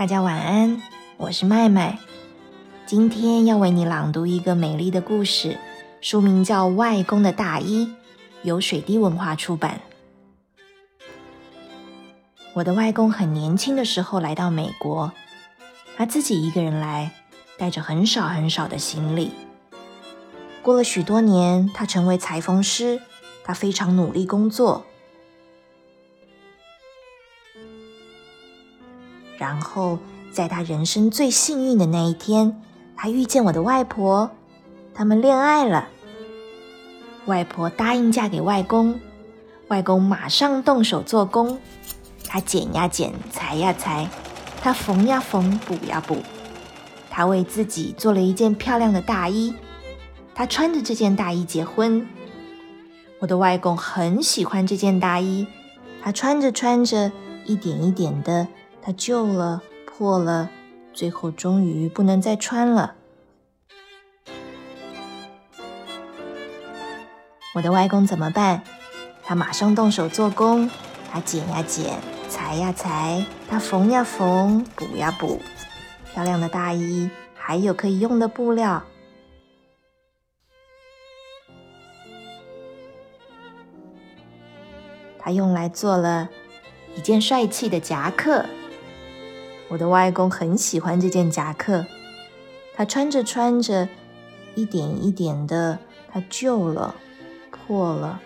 大家晚安，我是麦麦。今天要为你朗读一个美丽的故事，书名叫《外公的大衣》，由水滴文化出版。我的外公很年轻的时候来到美国，他自己一个人来，带着很少很少的行李。过了许多年，他成为裁缝师，他非常努力工作。然后，在他人生最幸运的那一天，他遇见我的外婆，他们恋爱了。外婆答应嫁给外公，外公马上动手做工，他剪呀剪，裁呀裁，他缝呀缝，补呀补，他为自己做了一件漂亮的大衣，他穿着这件大衣结婚。我的外公很喜欢这件大衣，他穿着穿着，一点一点的。它旧了，破了，最后终于不能再穿了。我的外公怎么办？他马上动手做工，他剪呀剪，裁呀裁，他缝呀缝，补呀补。漂亮的大衣，还有可以用的布料，他用来做了一件帅气的夹克。我的外公很喜欢这件夹克，他穿着穿着，一点一点的，它旧了，破了，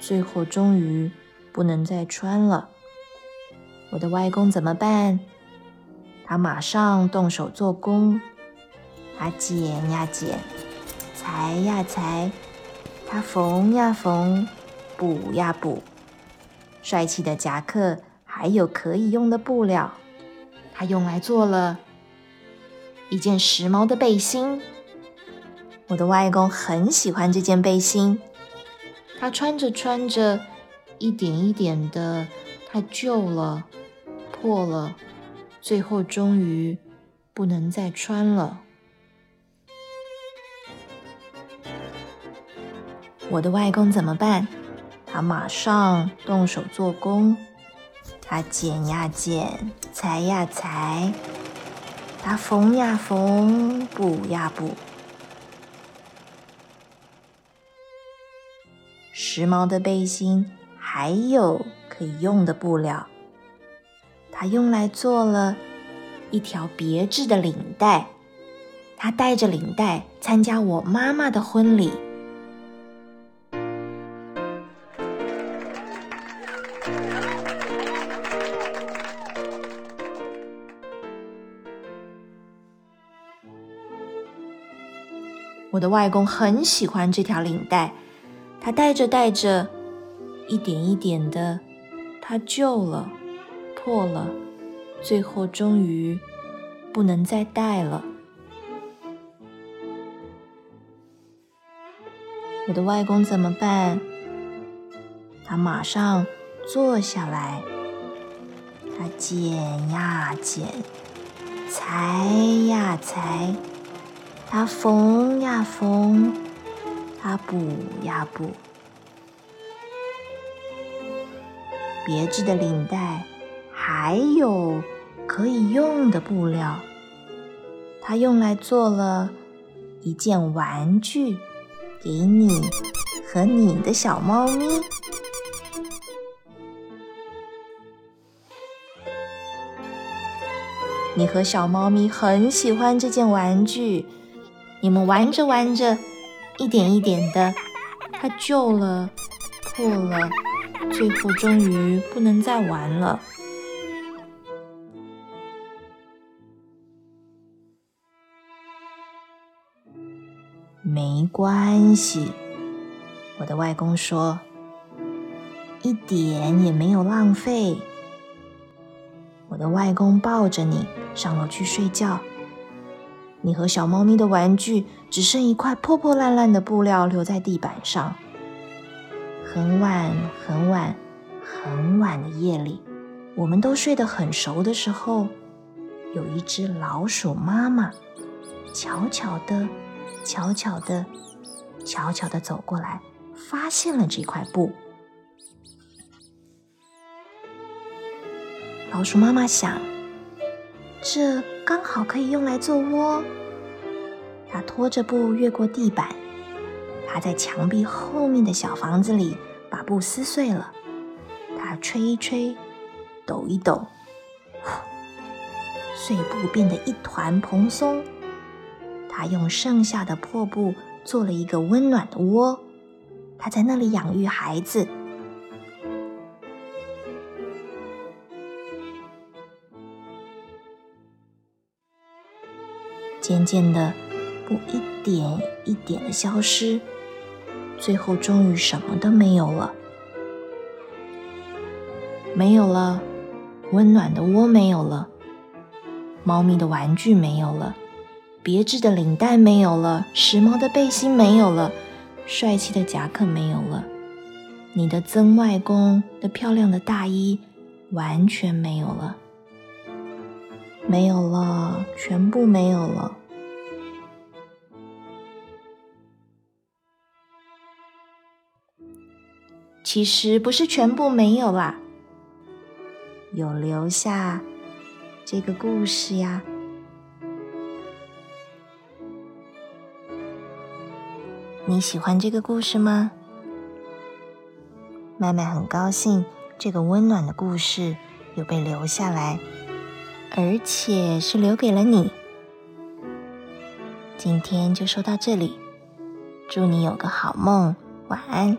最后终于不能再穿了。我的外公怎么办？他马上动手做工，他剪呀剪，裁呀裁，他缝呀缝，补呀补。帅气的夹克，还有可以用的布料。他用来做了一件时髦的背心。我的外公很喜欢这件背心，他穿着穿着，一点一点的，它旧了，破了，最后终于不能再穿了。我的外公怎么办？他马上动手做工。他剪呀剪，裁呀裁，他缝呀缝，补呀补。时髦的背心还有可以用的布料，他用来做了一条别致的领带。他带着领带参加我妈妈的婚礼。我的外公很喜欢这条领带，他戴着戴着，一点一点的，它旧了，破了，最后终于不能再戴了。我的外公怎么办？他马上坐下来，他剪呀剪，裁呀裁。他缝呀缝，他补呀补，别致的领带，还有可以用的布料，他用来做了一件玩具，给你和你的小猫咪。你和小猫咪很喜欢这件玩具。你们玩着玩着，一点一点的，它旧了，破了，最后终于不能再玩了。没关系，我的外公说，一点也没有浪费。我的外公抱着你上楼去睡觉。你和小猫咪的玩具只剩一块破破烂烂的布料留在地板上。很晚很晚很晚的夜里，我们都睡得很熟的时候，有一只老鼠妈妈悄悄的、悄悄的、悄悄的走过来，发现了这块布。老鼠妈妈想：这刚好可以用来做窝。他拖着布越过地板，他在墙壁后面的小房子里把布撕碎了。他吹一吹，抖一抖，碎布变得一团蓬松。他用剩下的破布做了一个温暖的窝，他在那里养育孩子。渐渐的，不一点一点的消失，最后终于什么都没有了。没有了，温暖的窝没有了，猫咪的玩具没有了，别致的领带没有了，时髦的背心没有了，帅气的夹克没有了，你的曾外公的漂亮的大衣完全没有了。没有了，全部没有了。其实不是全部没有啦，有留下这个故事呀。你喜欢这个故事吗？麦麦很高兴，这个温暖的故事有被留下来。而且是留给了你。今天就说到这里，祝你有个好梦，晚安。